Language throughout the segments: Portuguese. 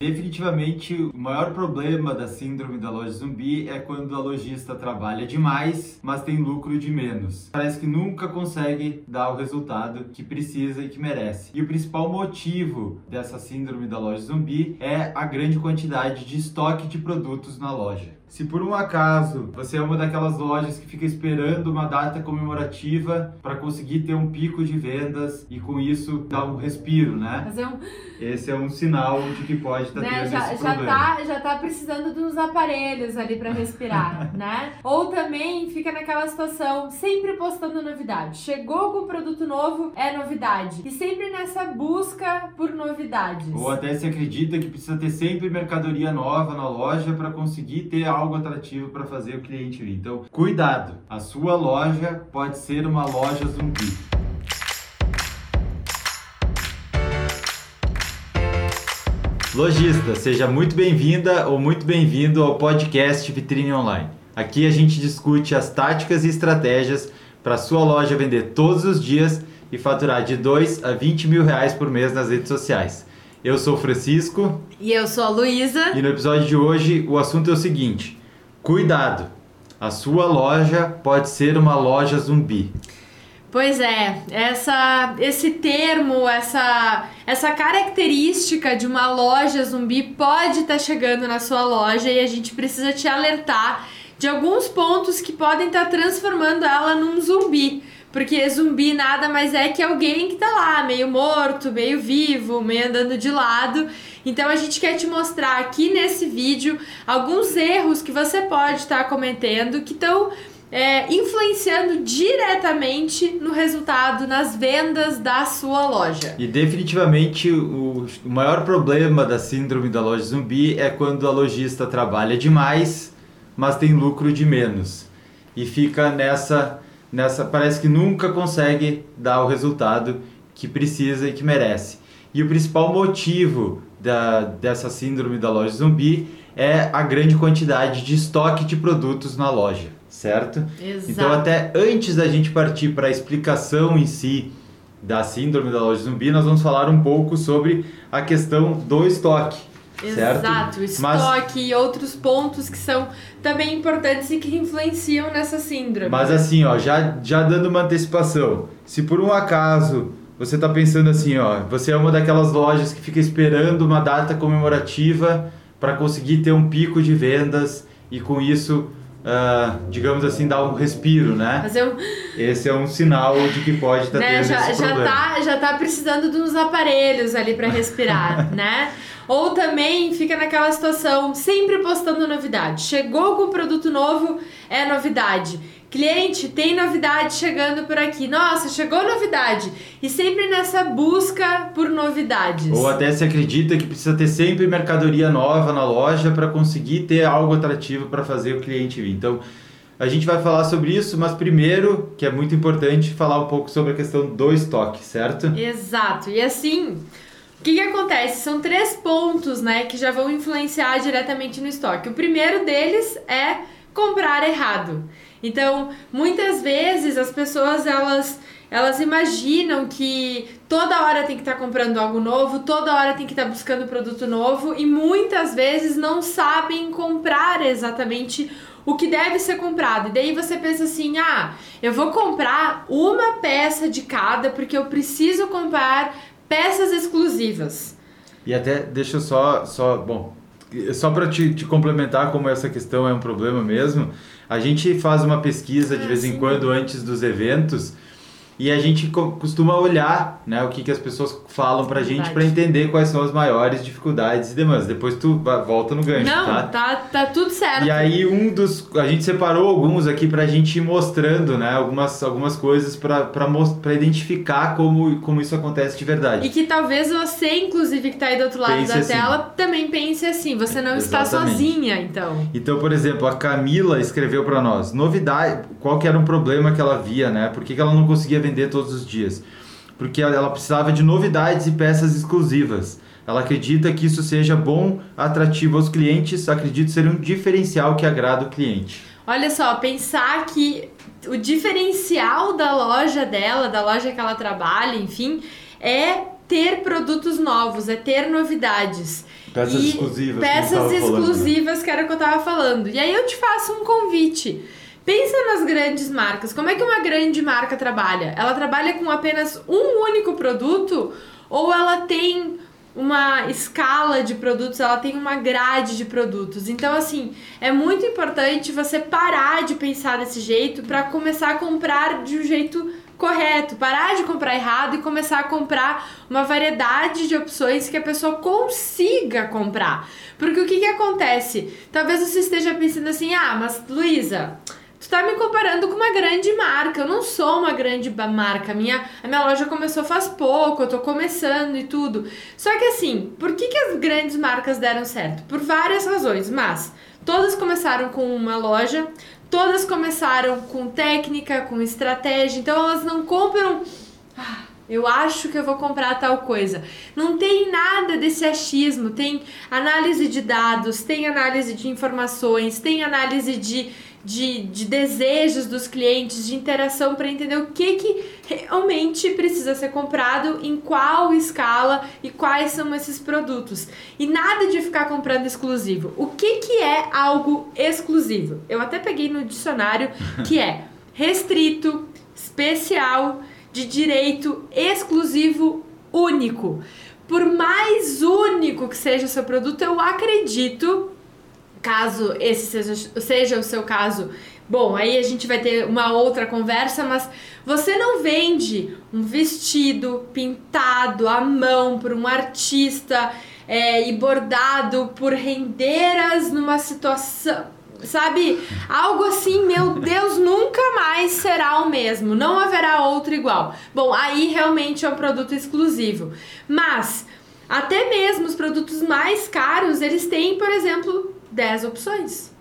Definitivamente, o maior problema da síndrome da loja zumbi é quando a lojista trabalha demais, mas tem lucro de menos. Parece que nunca consegue dar o resultado que precisa e que merece. E o principal motivo dessa síndrome da loja zumbi é a grande quantidade de estoque de produtos na loja. Se por um acaso você é uma daquelas lojas que fica esperando uma data comemorativa para conseguir ter um pico de vendas e com isso dar um respiro, né? Fazer um... Esse é um sinal de que pode estar tá né? tendo já, esse já problema. Tá, já tá precisando uns aparelhos ali para respirar, né? Ou também fica naquela situação, sempre postando novidade. Chegou com produto novo, é novidade. E sempre nessa busca por novidades. Ou até se acredita que precisa ter sempre mercadoria nova na loja para conseguir ter algo atrativo para fazer o cliente vir. Então, cuidado, a sua loja pode ser uma loja zumbi. Lojista, seja muito bem-vinda ou muito bem-vindo ao podcast Vitrine Online. Aqui a gente discute as táticas e estratégias para a sua loja vender todos os dias e faturar de 2 a 20 mil reais por mês nas redes sociais. Eu sou o Francisco. E eu sou a Luísa. E no episódio de hoje o assunto é o seguinte: cuidado, a sua loja pode ser uma loja zumbi. Pois é, essa, esse termo, essa, essa característica de uma loja zumbi pode estar tá chegando na sua loja e a gente precisa te alertar de alguns pontos que podem estar tá transformando ela num zumbi. Porque zumbi nada mais é que alguém que tá lá, meio morto, meio vivo, meio andando de lado. Então a gente quer te mostrar aqui nesse vídeo alguns erros que você pode estar tá cometendo que estão é, influenciando diretamente no resultado, nas vendas da sua loja. E definitivamente o, o maior problema da síndrome da loja zumbi é quando a lojista trabalha demais, mas tem lucro de menos. E fica nessa nessa parece que nunca consegue dar o resultado que precisa e que merece. E o principal motivo da, dessa síndrome da loja zumbi é a grande quantidade de estoque de produtos na loja, certo? Exato. Então, até antes da gente partir para a explicação em si da síndrome da loja zumbi, nós vamos falar um pouco sobre a questão do estoque. Certo? Exato, estoque mas, e outros pontos que são também importantes e que influenciam nessa síndrome. Mas assim, ó, já, já dando uma antecipação, se por um acaso você está pensando assim, ó, você é uma daquelas lojas que fica esperando uma data comemorativa para conseguir ter um pico de vendas e com isso Uh, digamos assim, dar um respiro, né? Esse é um sinal de que pode estar tá né? tendo já, esse já problema. Tá, já tá precisando de uns aparelhos ali para respirar, né? Ou também fica naquela situação, sempre postando novidade. Chegou com produto novo, é novidade. Cliente, tem novidade chegando por aqui. Nossa, chegou novidade. E sempre nessa busca por novidades. Ou até se acredita que precisa ter sempre mercadoria nova na loja para conseguir ter algo atrativo para fazer o cliente vir. Então, a gente vai falar sobre isso, mas primeiro, que é muito importante, falar um pouco sobre a questão do estoque, certo? Exato. E assim, o que, que acontece? São três pontos, né, que já vão influenciar diretamente no estoque. O primeiro deles é comprar errado. Então, muitas vezes as pessoas elas elas imaginam que toda hora tem que estar tá comprando algo novo, toda hora tem que estar tá buscando produto novo e muitas vezes não sabem comprar exatamente o que deve ser comprado. E daí você pensa assim: "Ah, eu vou comprar uma peça de cada porque eu preciso comprar peças exclusivas. E até, deixa eu só, só bom, só para te, te, complementar como essa questão é um problema mesmo, a gente faz uma pesquisa de ah, vez em quando antes dos eventos e a gente costuma olhar né, o que, que as pessoas falam pra gente para entender quais são as maiores dificuldades e demandas. Depois tu volta no gancho, Não, tá? tá, tá tudo certo. E aí um dos... A gente separou alguns aqui pra gente ir mostrando né, algumas, algumas coisas pra, identificar como, como isso acontece de verdade. E que talvez você, inclusive, que tá aí do outro lado pense da assim. tela, também pense assim. Você não Exatamente. está sozinha, então. Então, por exemplo, a Camila escreveu para nós. Novidade... Qual que era um problema que ela via, né? Por que, que ela não conseguia todos os dias, porque ela precisava de novidades e peças exclusivas. Ela acredita que isso seja bom, atrativo aos clientes, acredita ser um diferencial que agrada o cliente. Olha só, pensar que o diferencial da loja dela, da loja que ela trabalha, enfim, é ter produtos novos, é ter novidades. Peças E exclusivas. Peças como eu tava falando. exclusivas, que era o que eu tava falando. E aí eu te faço um convite. Pensa nas grandes marcas. Como é que uma grande marca trabalha? Ela trabalha com apenas um único produto ou ela tem uma escala de produtos, ela tem uma grade de produtos. Então, assim, é muito importante você parar de pensar desse jeito para começar a comprar de um jeito correto, parar de comprar errado e começar a comprar uma variedade de opções que a pessoa consiga comprar. Porque o que, que acontece? Talvez você esteja pensando assim: ah, mas Luísa. Tu tá me comparando com uma grande marca. Eu não sou uma grande marca. A minha, a minha loja começou faz pouco, eu tô começando e tudo. Só que assim, por que, que as grandes marcas deram certo? Por várias razões, mas todas começaram com uma loja, todas começaram com técnica, com estratégia, então elas não compram. "Ah, eu acho que eu vou comprar tal coisa. Não tem nada desse achismo. Tem análise de dados, tem análise de informações, tem análise de, de, de desejos dos clientes, de interação para entender o que, que realmente precisa ser comprado, em qual escala e quais são esses produtos. E nada de ficar comprando exclusivo. O que, que é algo exclusivo? Eu até peguei no dicionário que é restrito, especial, de direito exclusivo único. Por mais único que seja o seu produto, eu acredito, caso esse seja, seja o seu caso, bom, aí a gente vai ter uma outra conversa, mas você não vende um vestido pintado à mão por um artista é, e bordado por rendeiras numa situação. Sabe? Algo assim, meu Deus, nunca mais será o mesmo. Não haverá outro igual. Bom, aí realmente é um produto exclusivo. Mas, até mesmo os produtos mais caros, eles têm, por exemplo, 10 opções.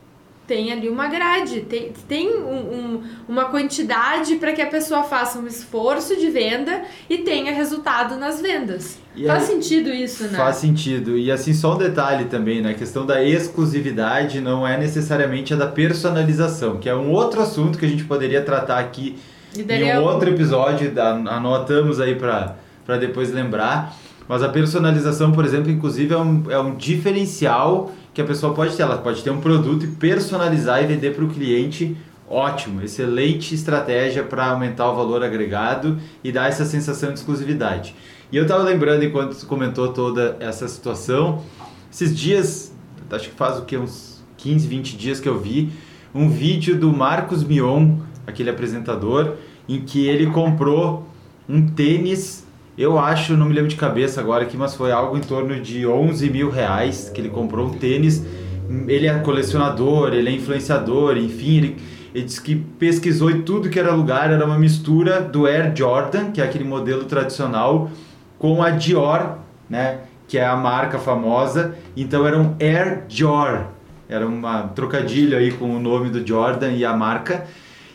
Tem ali uma grade, tem, tem um- um- uma quantidade para que a pessoa faça um esforço de venda e tenha resultado nas vendas. E Faz aí- sentido isso, né? Faz sentido. E assim, só um detalhe também, né? A questão da exclusividade não é necessariamente a da personalização, que é um outro assunto que a gente poderia tratar aqui em um outro episódio, anotamos aí para depois lembrar. Mas a personalização, por exemplo, inclusive é um, é um diferencial que a pessoa pode ter. Ela pode ter um produto e personalizar e vender para o cliente. Ótimo, excelente estratégia para aumentar o valor agregado e dar essa sensação de exclusividade. E eu estava lembrando, enquanto comentou toda essa situação, esses dias, acho que faz o que, uns 15, 20 dias que eu vi, um vídeo do Marcos Mion, aquele apresentador, em que ele comprou um tênis, eu acho, não me lembro de cabeça agora aqui, mas foi algo em torno de 11 mil reais que ele comprou um tênis. Ele é colecionador, ele é influenciador, enfim, ele, ele disse que pesquisou e tudo que era lugar era uma mistura do Air Jordan, que é aquele modelo tradicional, com a Dior, né, que é a marca famosa. Então era um Air Jor, era uma trocadilho aí com o nome do Jordan e a marca.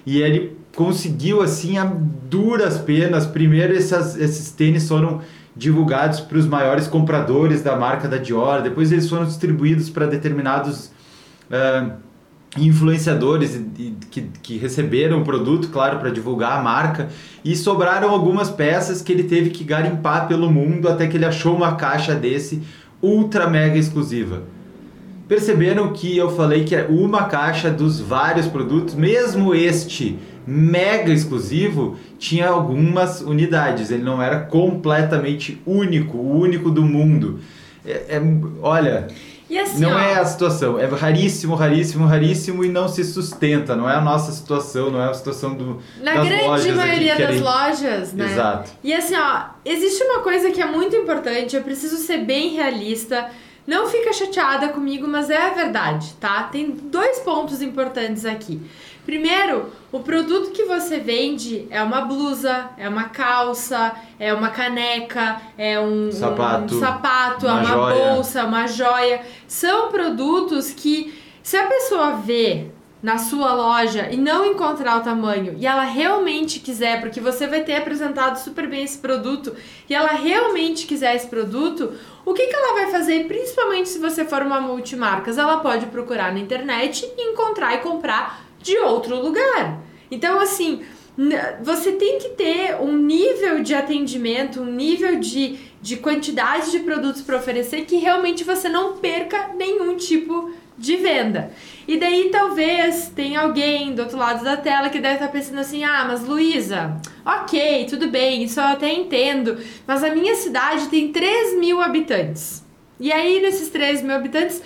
E ele conseguiu assim a duras penas. Primeiro essas, esses tênis foram divulgados para os maiores compradores da marca da Dior. Depois eles foram distribuídos para determinados ah, influenciadores que, que receberam o produto, claro, para divulgar a marca. E sobraram algumas peças que ele teve que garimpar pelo mundo até que ele achou uma caixa desse ultra mega exclusiva. Perceberam que eu falei que é uma caixa dos vários produtos, mesmo este mega exclusivo tinha algumas unidades, ele não era completamente único, o único do mundo. É- é- olha, assim, não ó, é a situação, é raríssimo, raríssimo, raríssimo e não se sustenta, não é a nossa situação, não é a situação do, na das grande lojas maioria que das lojas, né? Exato. E assim, ó, existe uma coisa que é muito importante, eu preciso ser bem realista. Não fica chateada comigo, mas é a verdade, tá? Tem dois pontos importantes aqui. Primeiro, o produto que você vende é uma blusa, é uma calça, é uma caneca, é um Sapato, um sapato, é uma uma joia. bolsa, uma joia. São produtos que, se a pessoa vê na sua loja e não encontrar o tamanho e ela realmente quiser, porque você vai ter apresentado super bem esse produto e ela realmente quiser esse produto, o que, que ela vai fazer? Principalmente se você for uma multimarcas, ela pode procurar na internet e encontrar e comprar de outro lugar. Então, assim, você tem que ter um nível de atendimento, um nível de de quantidade de produtos para oferecer que realmente você não perca nenhum tipo de venda. E daí talvez tenha alguém do outro lado da tela que deve estar pensando assim: ah, mas Luísa, ok, tudo bem, isso eu até entendo, mas a minha cidade tem 3 mil habitantes. E aí, nesses 3 mil habitantes,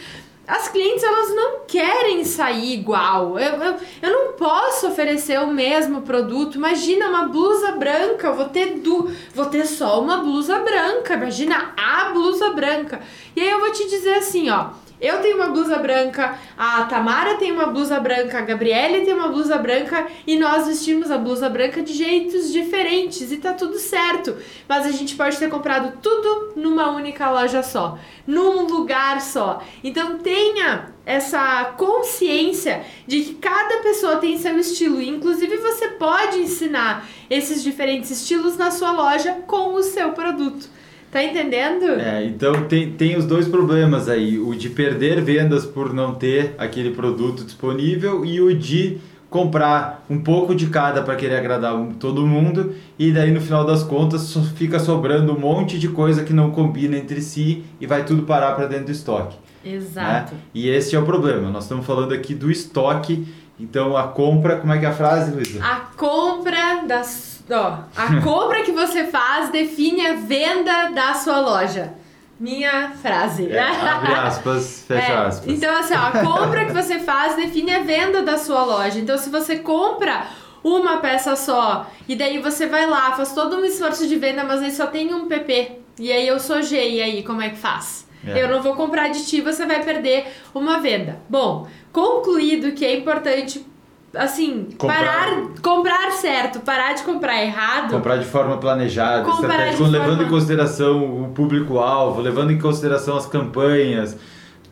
as clientes elas não querem sair igual. Eu, eu, eu não posso oferecer o mesmo produto. Imagina uma blusa branca, eu vou ter du, vou ter só uma blusa branca. Imagina a blusa branca. E aí eu vou te dizer assim, ó, eu tenho uma blusa branca, a Tamara tem uma blusa branca, a Gabriele tem uma blusa branca e nós vestimos a blusa branca de jeitos diferentes e tá tudo certo. Mas a gente pode ter comprado tudo numa única loja só, num lugar só. Então tenha essa consciência de que cada pessoa tem seu estilo. Inclusive você pode ensinar esses diferentes estilos na sua loja com o seu produto. Tá entendendo? É, então tem, tem os dois problemas aí: o de perder vendas por não ter aquele produto disponível e o de comprar um pouco de cada para querer agradar todo mundo e daí no final das contas fica sobrando um monte de coisa que não combina entre si e vai tudo parar para dentro do estoque. Né? Exato. Né? E esse é o problema. Nós estamos falando aqui do estoque. Então a compra, como é que é a frase, Luísa? A compra das Ó, a compra que você faz define a venda da sua loja. Minha frase. É, abre aspas, fecha é, aspas. Então, assim, ó, a compra que você faz define a venda da sua loja. Então, se você compra uma peça só e daí você vai lá, faz todo um esforço de venda, mas aí só tem um PP. E aí eu sou G, e aí como é que faz? É. Eu não vou comprar de ti, você vai perder uma venda. Bom, concluído que é importante assim, comprar. parar, comprar certo, parar de comprar errado. Comprar de forma planejada, estratégica, levando forma... em consideração o público-alvo, levando em consideração as campanhas.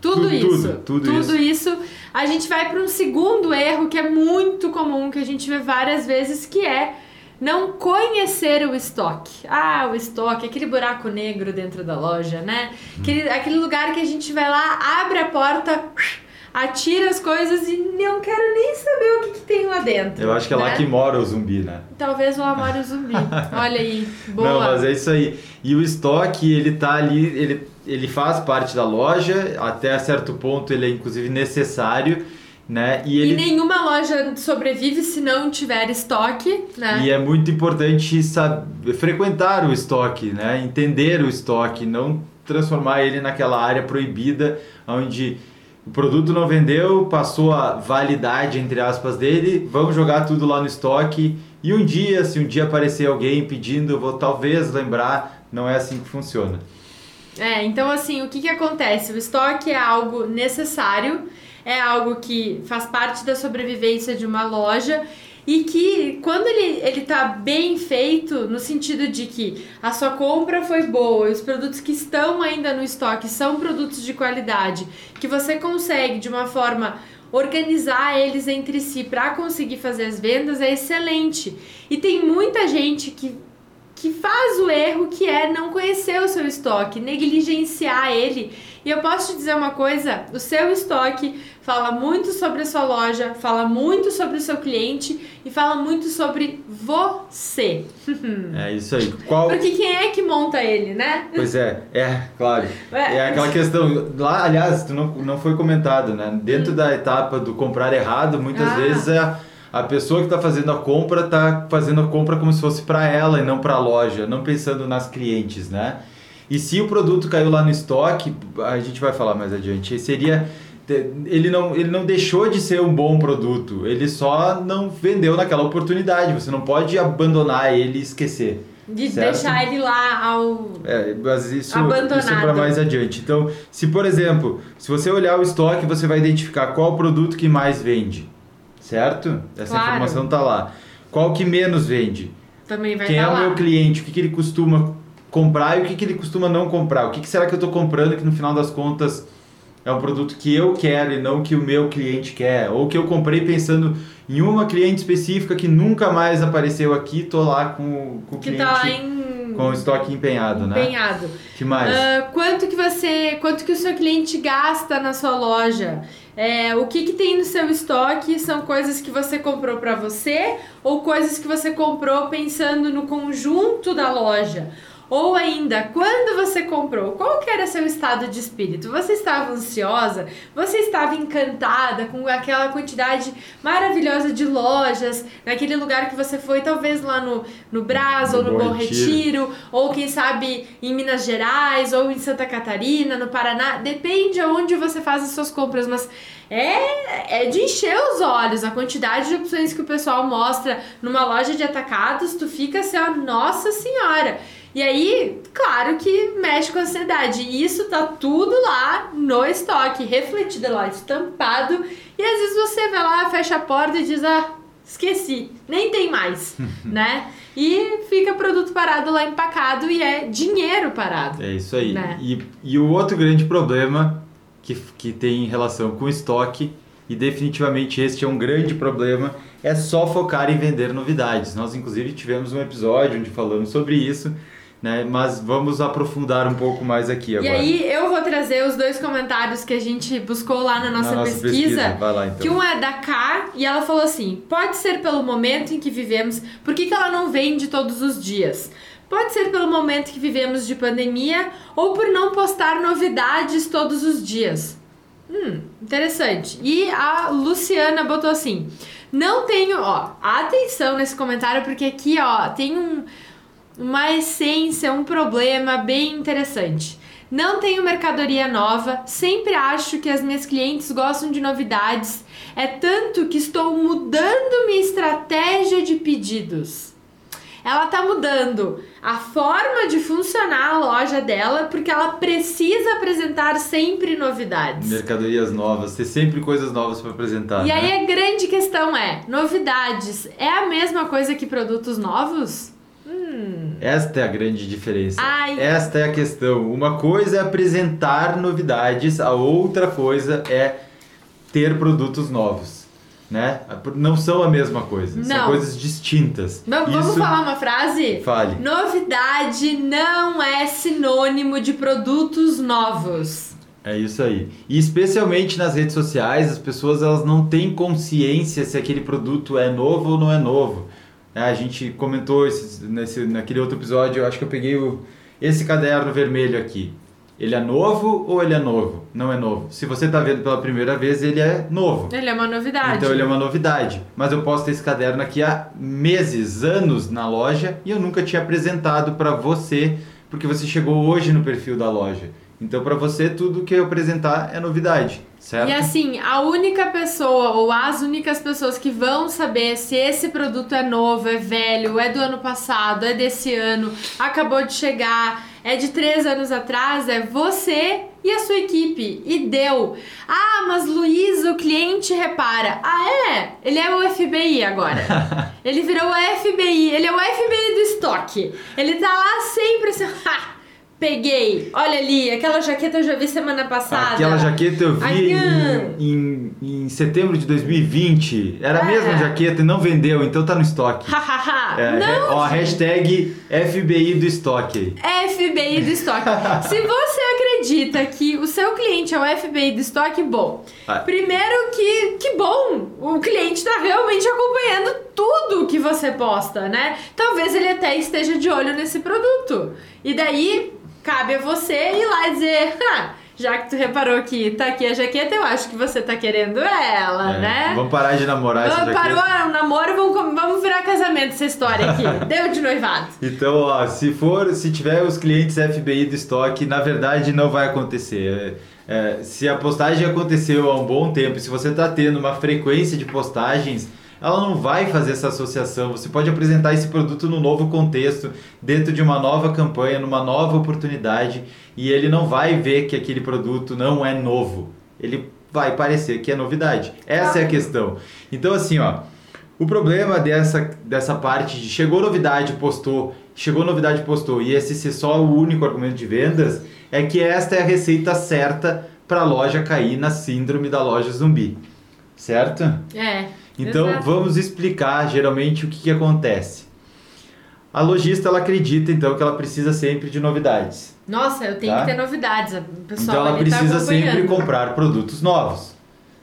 Tudo, isso. Tudo, tudo, tudo isso. isso. A gente vai para um segundo erro que é muito comum, que a gente vê várias vezes, que é não conhecer o estoque. Ah, o estoque, aquele buraco negro dentro da loja, né? Aquele, aquele lugar que a gente vai lá, abre a porta atira as coisas e não quero nem saber o que, que tem lá dentro. Eu acho que é né? lá que mora o zumbi, né? Talvez lá mora o zumbi. Olha aí, boa. Não, mas é isso aí. E o estoque, ele tá ali, ele, ele faz parte da loja, até certo ponto ele é inclusive necessário. Né? E, ele... e nenhuma loja sobrevive se não tiver estoque, né? E é muito importante saber, frequentar o estoque, né? Entender o estoque, não transformar ele naquela área proibida onde o produto não vendeu, passou a validade, entre aspas, dele, vamos jogar tudo lá no estoque. E um dia, se um dia aparecer alguém pedindo, eu vou talvez lembrar, não é assim que funciona. É, então assim, o que, que acontece? O estoque é algo necessário, é algo que faz parte da sobrevivência de uma loja e que quando ele, ele tá bem feito, no sentido de que a sua compra foi boa, os produtos que estão ainda no estoque são produtos de qualidade, que você consegue de uma forma organizar eles entre si para conseguir fazer as vendas é excelente. E tem muita gente que que faz o erro que é não conhecer o seu estoque, negligenciar ele. E eu posso te dizer uma coisa: o seu estoque fala muito sobre a sua loja, fala muito sobre o seu cliente e fala muito sobre você. É isso aí. Qual... Porque quem é que monta ele, né? Pois é, é, claro. É, é aquela questão. Lá, aliás, não, não foi comentado, né? Dentro hum. da etapa do comprar errado, muitas ah. vezes é a pessoa que está fazendo a compra está fazendo a compra como se fosse para ela e não para a loja, não pensando nas clientes, né? E se o produto caiu lá no estoque, a gente vai falar mais adiante, seria ele não, ele não deixou de ser um bom produto, ele só não vendeu naquela oportunidade. Você não pode abandonar ele e esquecer. De certo? deixar ele lá ao. É, mas isso, abandonado. isso é para mais adiante. Então, se por exemplo, se você olhar o estoque, você vai identificar qual o produto que mais vende. Certo? Essa claro. informação tá lá. Qual que menos vende? Também vai Quem tá é lá. o meu cliente? O que, que ele costuma comprar e o que, que ele costuma não comprar? O que, que será que eu estou comprando que no final das contas é um produto que eu quero e não que o meu cliente quer, ou que eu comprei pensando em uma cliente específica que nunca mais apareceu aqui, tô lá com, com o que cliente tá em... com o estoque empenhado, né? Empenhado. Que mais? Uh, quanto que você, quanto que o seu cliente gasta na sua loja? É, o que, que tem no seu estoque são coisas que você comprou para você ou coisas que você comprou pensando no conjunto da loja? Ou ainda, quando você comprou, qual que era seu estado de espírito? Você estava ansiosa? Você estava encantada com aquela quantidade maravilhosa de lojas, naquele lugar que você foi, talvez lá no, no Brás, no ou no Bom Retiro. Retiro, ou quem sabe em Minas Gerais, ou em Santa Catarina, no Paraná. Depende aonde você faz as suas compras, mas é, é de encher os olhos. A quantidade de opções que o pessoal mostra numa loja de atacados, tu fica assim, ó, nossa senhora. E aí, claro que mexe com a ansiedade. E isso tá tudo lá no estoque, refletido lá, estampado. E às vezes você vai lá, fecha a porta e diz: Ah, esqueci, nem tem mais, né? E fica produto parado lá empacado e é dinheiro parado. É isso aí. Né? E, e o outro grande problema que, que tem relação com estoque, e definitivamente este é um grande problema, é só focar em vender novidades. Nós, inclusive, tivemos um episódio onde falamos sobre isso né? Mas vamos aprofundar um pouco mais aqui agora. E aí eu vou trazer os dois comentários que a gente buscou lá na nossa, na nossa pesquisa. pesquisa. Vai lá, então. Que um é da K e ela falou assim: pode ser pelo momento em que vivemos, por que, que ela não vende todos os dias? Pode ser pelo momento que vivemos de pandemia ou por não postar novidades todos os dias. Hum, interessante. E a Luciana botou assim: não tenho, ó, atenção nesse comentário porque aqui, ó, tem um uma essência, um problema bem interessante. Não tenho mercadoria nova, sempre acho que as minhas clientes gostam de novidades, é tanto que estou mudando minha estratégia de pedidos. Ela está mudando a forma de funcionar a loja dela porque ela precisa apresentar sempre novidades. Mercadorias novas, ter sempre coisas novas para apresentar. E né? aí a grande questão é: novidades é a mesma coisa que produtos novos? Hum. Esta é a grande diferença. Ai. Esta é a questão. Uma coisa é apresentar novidades, a outra coisa é ter produtos novos. Né? Não são a mesma coisa, não. são coisas distintas. Mas Isso... Vamos falar uma frase? Fale. Novidade não é sinônimo de produtos novos. É isso aí. E especialmente nas redes sociais, as pessoas elas não têm consciência se aquele produto é novo ou não é novo. É, a gente comentou esse, nesse, naquele outro episódio, eu acho que eu peguei o, esse caderno vermelho aqui. Ele é novo ou ele é novo? Não é novo. Se você está vendo pela primeira vez, ele é novo. Ele é uma novidade. Então ele é uma novidade. Mas eu posso ter esse caderno aqui há meses, anos na loja e eu nunca tinha apresentado para você, porque você chegou hoje no perfil da loja. Então para você tudo que eu apresentar é novidade. Certo? E assim, a única pessoa ou as únicas pessoas que vão saber se esse produto é novo, é velho, é do ano passado, é desse ano, acabou de chegar, é de três anos atrás, é você e a sua equipe. E deu. Ah, mas Luiz, o cliente repara. Ah, é? Ele é o FBI agora. ele virou o FBI. Ele é o FBI do estoque. Ele tá lá sempre assim. Peguei. Olha ali, aquela jaqueta eu já vi semana passada. Aquela jaqueta eu vi em, em, em, setembro de 2020. Era é. a mesma jaqueta e não vendeu, então tá no estoque. é, não, ó, hashtag FBI do estoque. FBI do estoque. Se você acredita que o seu cliente é o FBI do estoque, bom. Ah. Primeiro que, que bom, o cliente tá realmente acompanhando tudo que você posta, né? Talvez ele até esteja de olho nesse produto. E daí cabe a você ir lá e dizer, já que tu reparou que tá aqui a jaqueta, eu acho que você tá querendo ela, é, né? Vamos parar de namorar essa jaqueta. Parou o namoro, vamos, vamos virar casamento essa história aqui. Deu de noivado. Então, ó, se for, se tiver os clientes FBI do estoque, na verdade não vai acontecer. É, se a postagem aconteceu há um bom tempo, se você tá tendo uma frequência de postagens ela não vai fazer essa associação. Você pode apresentar esse produto no novo contexto, dentro de uma nova campanha, numa nova oportunidade, e ele não vai ver que aquele produto não é novo. Ele vai parecer que é novidade. Essa é a questão. Então, assim, ó, o problema dessa, dessa parte de chegou novidade, postou, chegou novidade, postou, e esse ser só o único argumento de vendas, é que esta é a receita certa para a loja cair na síndrome da loja zumbi. Certo? É. Então Exato. vamos explicar geralmente o que, que acontece. A lojista ela acredita então que ela precisa sempre de novidades. Nossa, eu tenho tá? que ter novidades. Pessoal, então ela tá precisa tá sempre comprar produtos novos.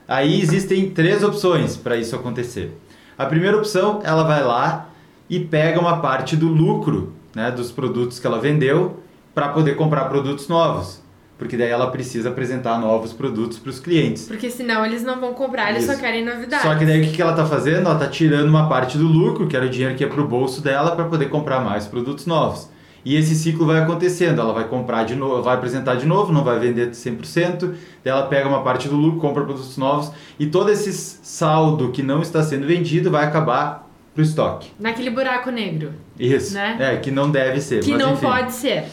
Aí existem três opções para isso acontecer. A primeira opção, ela vai lá e pega uma parte do lucro né, dos produtos que ela vendeu para poder comprar produtos novos. Porque daí ela precisa apresentar novos produtos para os clientes. Porque senão eles não vão comprar, eles Isso. só querem novidades. Só que daí o que ela está fazendo? Ela está tirando uma parte do lucro, que era o dinheiro que ia para o bolso dela, para poder comprar mais produtos novos. E esse ciclo vai acontecendo, ela vai comprar de novo, vai apresentar de novo, não vai vender 100%, daí ela pega uma parte do lucro, compra produtos novos e todo esse saldo que não está sendo vendido vai acabar pro estoque. Naquele buraco negro. Isso. Né? É, que não deve ser. Que mas não enfim. pode ser.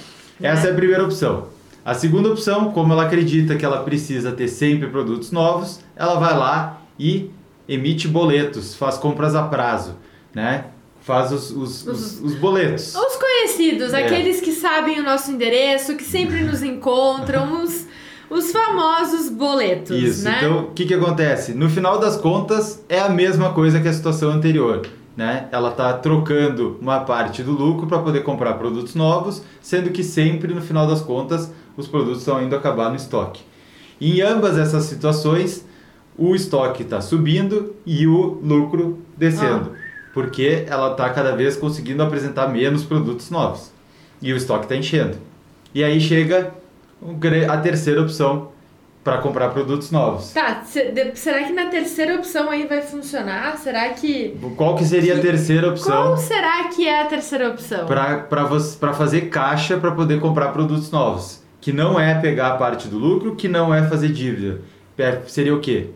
Essa é né? a primeira opção. A segunda opção, como ela acredita que ela precisa ter sempre produtos novos, ela vai lá e emite boletos, faz compras a prazo, né? Faz os, os, os, os boletos. Os conhecidos, É. aqueles que sabem o nosso endereço, que sempre nos encontram, os, os famosos boletos, Isso. né? Então, o que, que acontece? No final das contas, é a mesma coisa que a situação anterior. Né? Ela está trocando uma parte do lucro para poder comprar produtos novos, sendo que sempre, no final das contas, os produtos estão indo acabar no estoque. Em ambas essas situações, o estoque está subindo e o lucro descendo, porque ela está cada vez conseguindo apresentar menos produtos novos e o estoque está enchendo. E aí chega a terceira opção para comprar produtos novos. Tá, será que na terceira opção aí vai funcionar? Será que. Qual que seria a Que- terceira Qual opção será que é a terceira opção? para fazer caixa para poder comprar produtos novos? Que não é pegar a parte do lucro, que não é fazer dívida. É, Seria o quê?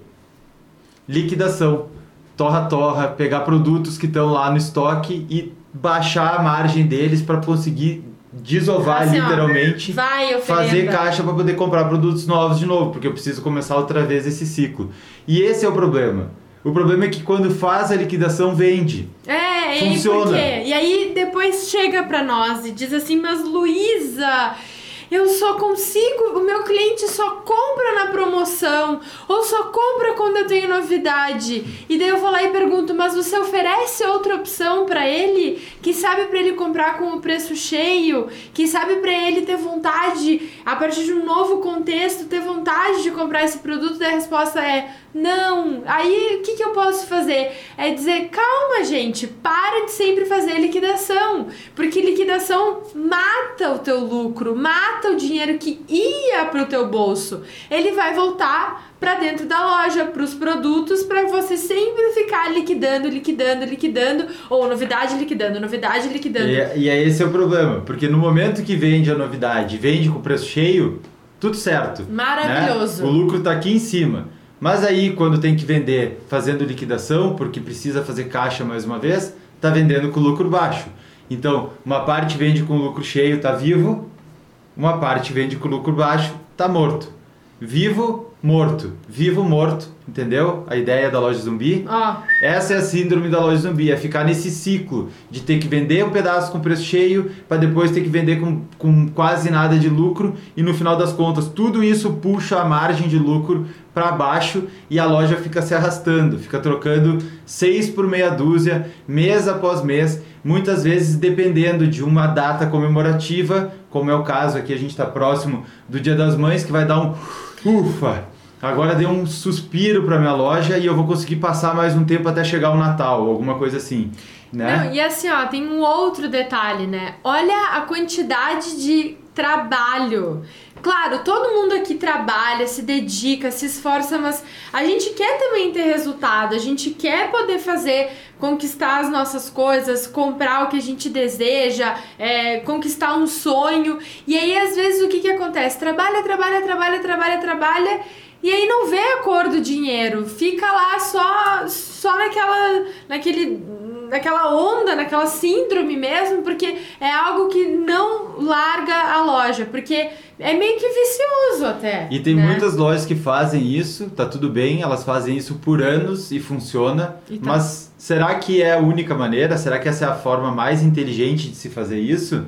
Liquidação. Torra-torra, pegar produtos que estão lá no estoque e baixar a margem deles para conseguir desovar Assim, ó, literalmente. Vai oferenda. fazer caixa para poder comprar produtos novos de novo, porque eu preciso começar outra vez esse ciclo. E esse é o problema. O problema é que quando faz a liquidação, vende. É, Funciona. por quê? E aí depois chega pra nós e diz assim, mas Luísa, eu só consigo, o meu cliente só compra na promoção, ou só compra quando eu tenho novidade. E daí eu vou lá e pergunto, mas você oferece outra opção pra ele, que sabe pra ele comprar com o preço cheio, que sabe pra ele ter vontade, a partir de um novo contexto, ter vontade de comprar esse produto? Daí a resposta é não. Aí o que, que eu posso fazer? É dizer, calma, gente, para de sempre fazer liquidação. Porque liquidação mata o teu lucro, mata o dinheiro que ia pro teu bolso. Ele vai voltar para dentro da loja, para os produtos, para você sempre ficar liquidando, liquidando, liquidando, ou novidade liquidando, novidade liquidando. E, e é esse é o problema, porque no momento que vende a novidade, vende com preço cheio, tudo certo. Maravilhoso. né? O lucro está aqui em cima. Mas aí, quando tem que vender fazendo liquidação, porque precisa fazer caixa mais uma vez, está vendendo com lucro baixo. Então, uma parte vende com lucro cheio, está vivo, uma parte vende com lucro baixo, está morto. Vivo, morto. Vivo, morto. Entendeu? A ideia da loja zumbi. Ó, Essa é a síndrome da loja zumbi, é ficar nesse ciclo de ter que vender um pedaço com preço cheio para depois ter que vender com, com quase nada de lucro e no final das contas tudo isso puxa a margem de lucro para baixo e a loja fica se arrastando, fica trocando seis por meia dúzia, mês após mês, muitas vezes dependendo de uma data comemorativa, como é o caso aqui, a gente está próximo do Dia das Mães, que vai dar um ufa, Agora deu um suspiro para minha loja e eu vou conseguir passar mais um tempo até chegar o Natal, alguma coisa assim, né? Não, e assim, ó, tem um outro detalhe, né? Olha a quantidade de trabalho. Claro, todo mundo aqui trabalha, se dedica, se esforça, mas a gente quer também ter resultado, a gente quer poder fazer, conquistar as nossas coisas, comprar o que a gente deseja, é, conquistar um sonho. E aí, às vezes, o que, que acontece? Trabalha, trabalha, trabalha, trabalha, trabalha. E aí não vê a cor do dinheiro, fica lá só só naquela naquele naquela onda, naquela síndrome mesmo, porque é algo que não larga a loja, porque é meio que vicioso até. E tem né? muitas lojas que fazem isso, tá tudo bem, elas fazem isso por anos e funciona, E tá. mas será que é a única maneira? Será que essa é a forma mais inteligente de se fazer isso?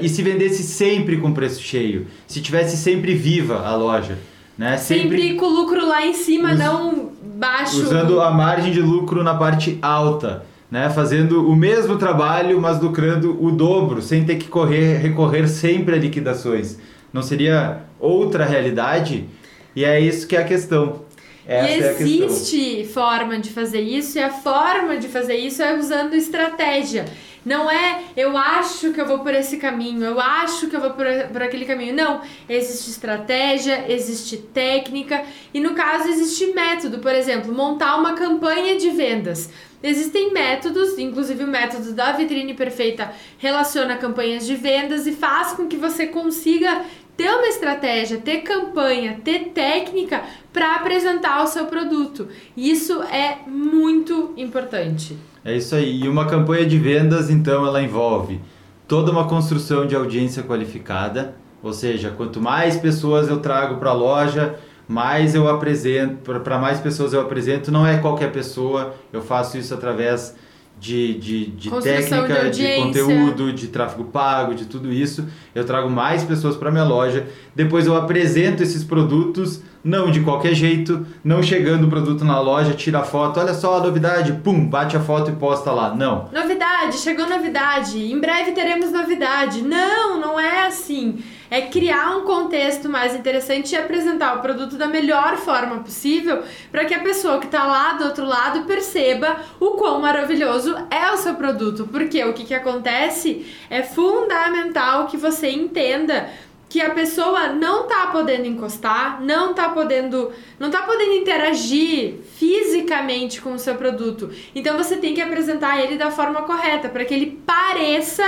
E se vendesse sempre com preço cheio? Se tivesse sempre viva a loja? Né? sempre, com o lucro lá em cima, Us- não baixo. usando a margem de lucro na parte alta, né? Fazendo o mesmo trabalho, mas lucrando o dobro, sem ter que correr, recorrer sempre a liquidações. Não seria outra realidade? E é isso que é a questão. Essa e é a questão. existe forma de fazer isso, e a forma de fazer isso é usando estratégia. Não é eu acho que eu vou por esse caminho, eu acho que eu vou por, por aquele caminho. Não. Existe estratégia, existe técnica e no caso existe método. Por exemplo, montar uma campanha de vendas. Existem métodos, inclusive o método da vitrine perfeita relaciona campanhas de vendas e faz com que você consiga ter uma estratégia, ter campanha, ter técnica para apresentar o seu produto. Isso é muito importante. É isso aí. E uma campanha de vendas, então, ela envolve toda uma construção de audiência qualificada, ou seja, quanto mais pessoas eu trago para a loja, mais eu apresento, para mais pessoas eu apresento, não é qualquer pessoa, eu faço isso através de, de, de técnica, de, de, conteúdo, de tráfego pago, de tudo isso. Eu trago mais pessoas para minha loja. Depois eu apresento esses produtos, não de qualquer jeito, não chegando o produto na loja, tira a foto, olha só a novidade, pum, bate a foto e posta lá. Não. Novidade, chegou novidade, em breve teremos novidade. Não, não é assim é criar um contexto mais interessante e apresentar o produto da melhor forma possível para que a pessoa que está lá do outro lado perceba o quão maravilhoso é o seu produto. Porque o que, que acontece é fundamental que você entenda que a pessoa não tá podendo encostar, não tá podendo, não tá podendo interagir fisicamente com o seu produto. Então você tem que apresentar ele da forma correta para que ele pareça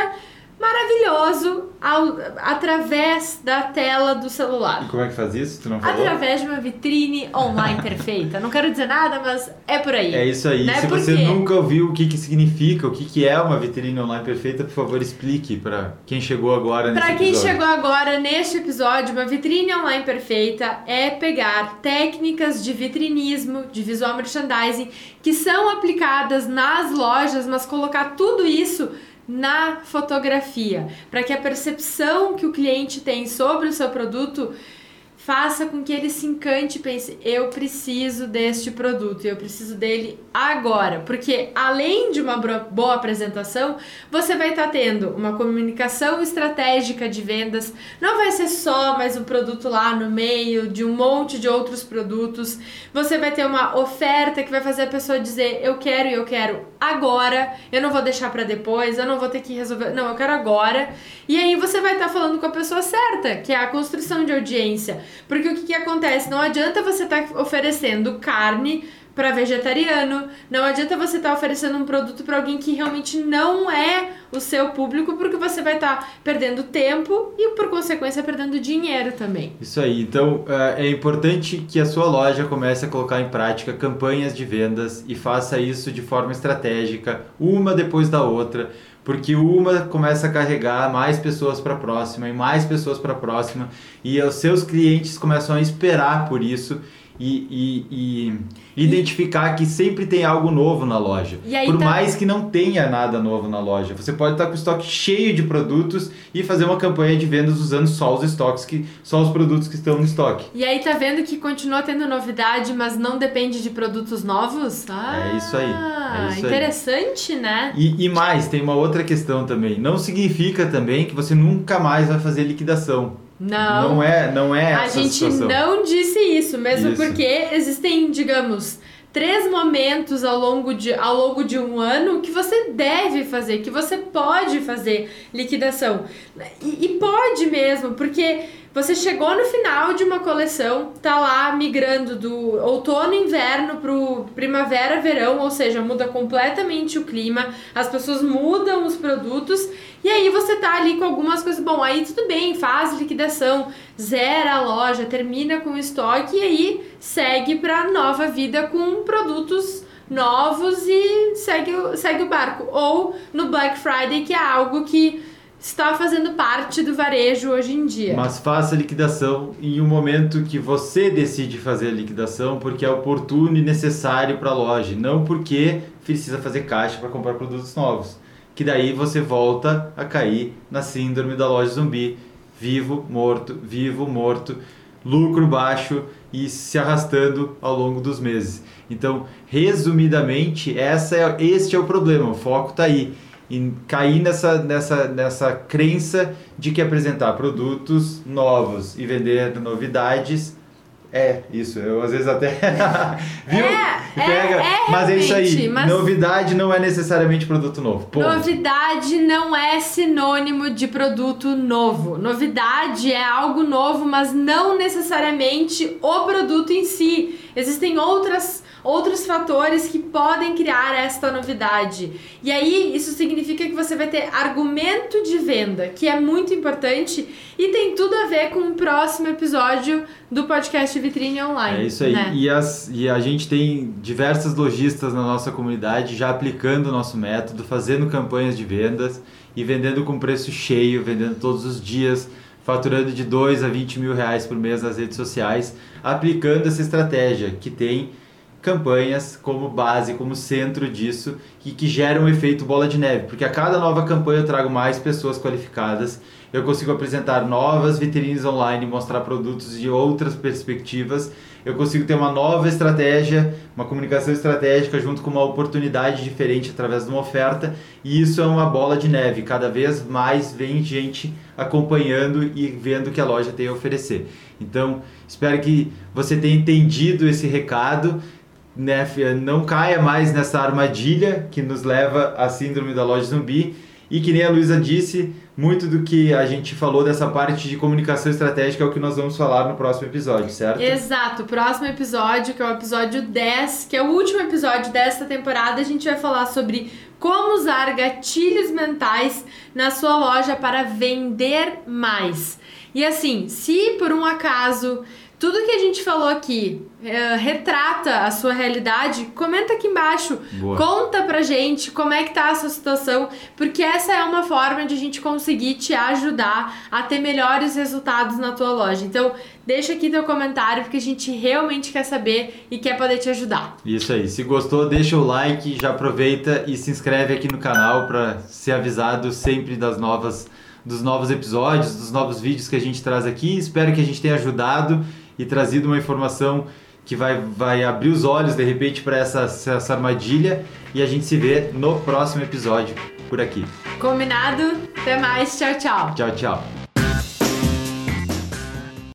maravilhoso ao, através da tela do celular. E como é que faz isso? Tu não falou? Através de uma vitrine online perfeita. Não quero dizer nada, mas é por aí. É isso aí. Né? Se você nunca ouviu o que, que significa, o que, que é uma vitrine online perfeita, por favor, explique para quem chegou agora nesse Para quem chegou agora neste episódio, uma vitrine online perfeita é pegar técnicas de vitrinismo, de visual merchandising, que são aplicadas nas lojas, mas colocar tudo isso na fotografia, para que a percepção que o cliente tem sobre o seu produto faça com que ele se encante e pense: eu preciso deste produto, eu preciso dele agora. Porque além de uma boa apresentação, você vai estar tá tendo uma comunicação estratégica de vendas. Não vai ser só mais um produto lá no meio de um monte de outros produtos. Você vai ter uma oferta que vai fazer a pessoa dizer: eu quero e eu quero agora. Eu não vou deixar para depois, eu não vou ter que resolver. Não, eu quero agora. E aí você vai estar tá falando com a pessoa certa, que é a construção de audiência porque o que, que acontece? Não adianta você estar tá oferecendo carne para vegetariano, não adianta você estar tá oferecendo um produto para alguém que realmente não é o seu público, porque você vai estar tá perdendo tempo e, por consequência, perdendo dinheiro também. Isso aí. Então, é, é importante que a sua loja comece a colocar em prática campanhas de vendas e faça isso de forma estratégica, uma depois da outra porque uma começa a carregar mais pessoas para a próxima e mais pessoas para a próxima e os seus clientes começam a esperar por isso e, e, e identificar que sempre tem algo novo na loja. Por tá... mais que não tenha nada novo na loja. Você pode estar com o estoque cheio de produtos e fazer uma campanha de vendas usando só os estoques, que, só os produtos que estão no estoque. E aí tá vendo que continua tendo novidade, mas não depende de produtos novos? Ah, é isso aí. É isso interessante, aí. né? E, e mais, tem uma outra questão também. Não significa também que você nunca mais vai fazer liquidação. Não. Não é, não é A gente situação. não disse isso, mesmo isso. porque existem, digamos, três momentos ao longo, de, ao longo de um ano que você deve fazer, que você pode fazer liquidação. E, e pode mesmo, porque você chegou no final de uma coleção, tá lá migrando do outono inverno pro primavera verão, ou seja, muda completamente o clima, as pessoas mudam os produtos e aí você tá ali com algumas coisas, bom, aí tudo bem, faz liquidação, zera a loja, termina com o estoque e aí segue para nova vida com produtos novos e segue, segue o barco. Ou no Black Friday, que é algo que está fazendo parte do varejo hoje em dia. Mas faça a liquidação em um momento que você decide fazer a liquidação porque é oportuno e necessário para a loja, não porque precisa fazer caixa para comprar produtos novos. Que daí você volta a cair na síndrome da loja zumbi, vivo, morto, vivo, morto, lucro baixo e se arrastando ao longo dos meses. Então, resumidamente, essa é, este é o problema, o foco está aí e cair nessa, nessa, nessa crença de que apresentar produtos novos e vender novidades É, isso. Eu às vezes até. Viu? É, Pega. é, é mas é isso aí. mas- Novidade não é necessariamente produto novo. Ponto. Novidade não é sinônimo de produto novo. Novidade é algo novo, mas não necessariamente o produto em si. Existem outras, outros fatores que podem criar esta novidade. E aí, isso significa que você vai ter argumento de venda, que é muito importante e tem tudo a ver com o próximo episódio do podcast Vitrine Online. É isso aí. né? E, as, e a gente tem diversas lojistas na nossa comunidade já aplicando o nosso método, fazendo campanhas de vendas e vendendo com preço cheio, vendendo todos os dias, faturando de 2 a 20 mil reais por mês nas redes sociais, aplicando essa estratégia que tem campanhas como base, como centro disso e que gera um efeito bola de neve, porque a cada nova campanha eu trago mais pessoas qualificadas, eu consigo apresentar novas vitrines online, mostrar produtos de outras perspectivas, eu consigo ter uma nova estratégia, uma comunicação estratégica junto com uma oportunidade diferente através de uma oferta, e isso é uma bola de neve, cada vez mais vem gente acompanhando e vendo o que a loja tem a oferecer. Então, espero que você tenha entendido esse recado né, não caia mais nessa armadilha que nos leva à síndrome da loja zumbi. E que nem a Luísa disse, muito do que a gente falou dessa parte de comunicação estratégica é o que nós vamos falar no próximo episódio, certo? Exato, próximo episódio, que é o episódio 10, que é o último episódio desta temporada, a gente vai falar sobre como usar gatilhos mentais na sua loja para vender mais. E assim, se por um acaso tudo que a gente falou aqui eh, retrata a sua realidade, comenta aqui embaixo. Boa. Conta pra gente como é que tá a sua situação, porque essa é uma forma de a gente conseguir te ajudar a ter melhores resultados na tua loja. Então, deixa aqui teu comentário, porque a gente realmente quer saber e quer poder te ajudar. Isso aí. Se gostou, deixa o like, já aproveita e se inscreve aqui no canal para ser avisado sempre das novas dos novos episódios, dos novos vídeos que a gente traz aqui. Espero que a gente tenha ajudado e trazido uma informação que vai, vai abrir os olhos de repente para essa, essa armadilha e a gente se vê no próximo episódio por aqui. Combinado? Até mais, tchau, tchau. Tchau, tchau.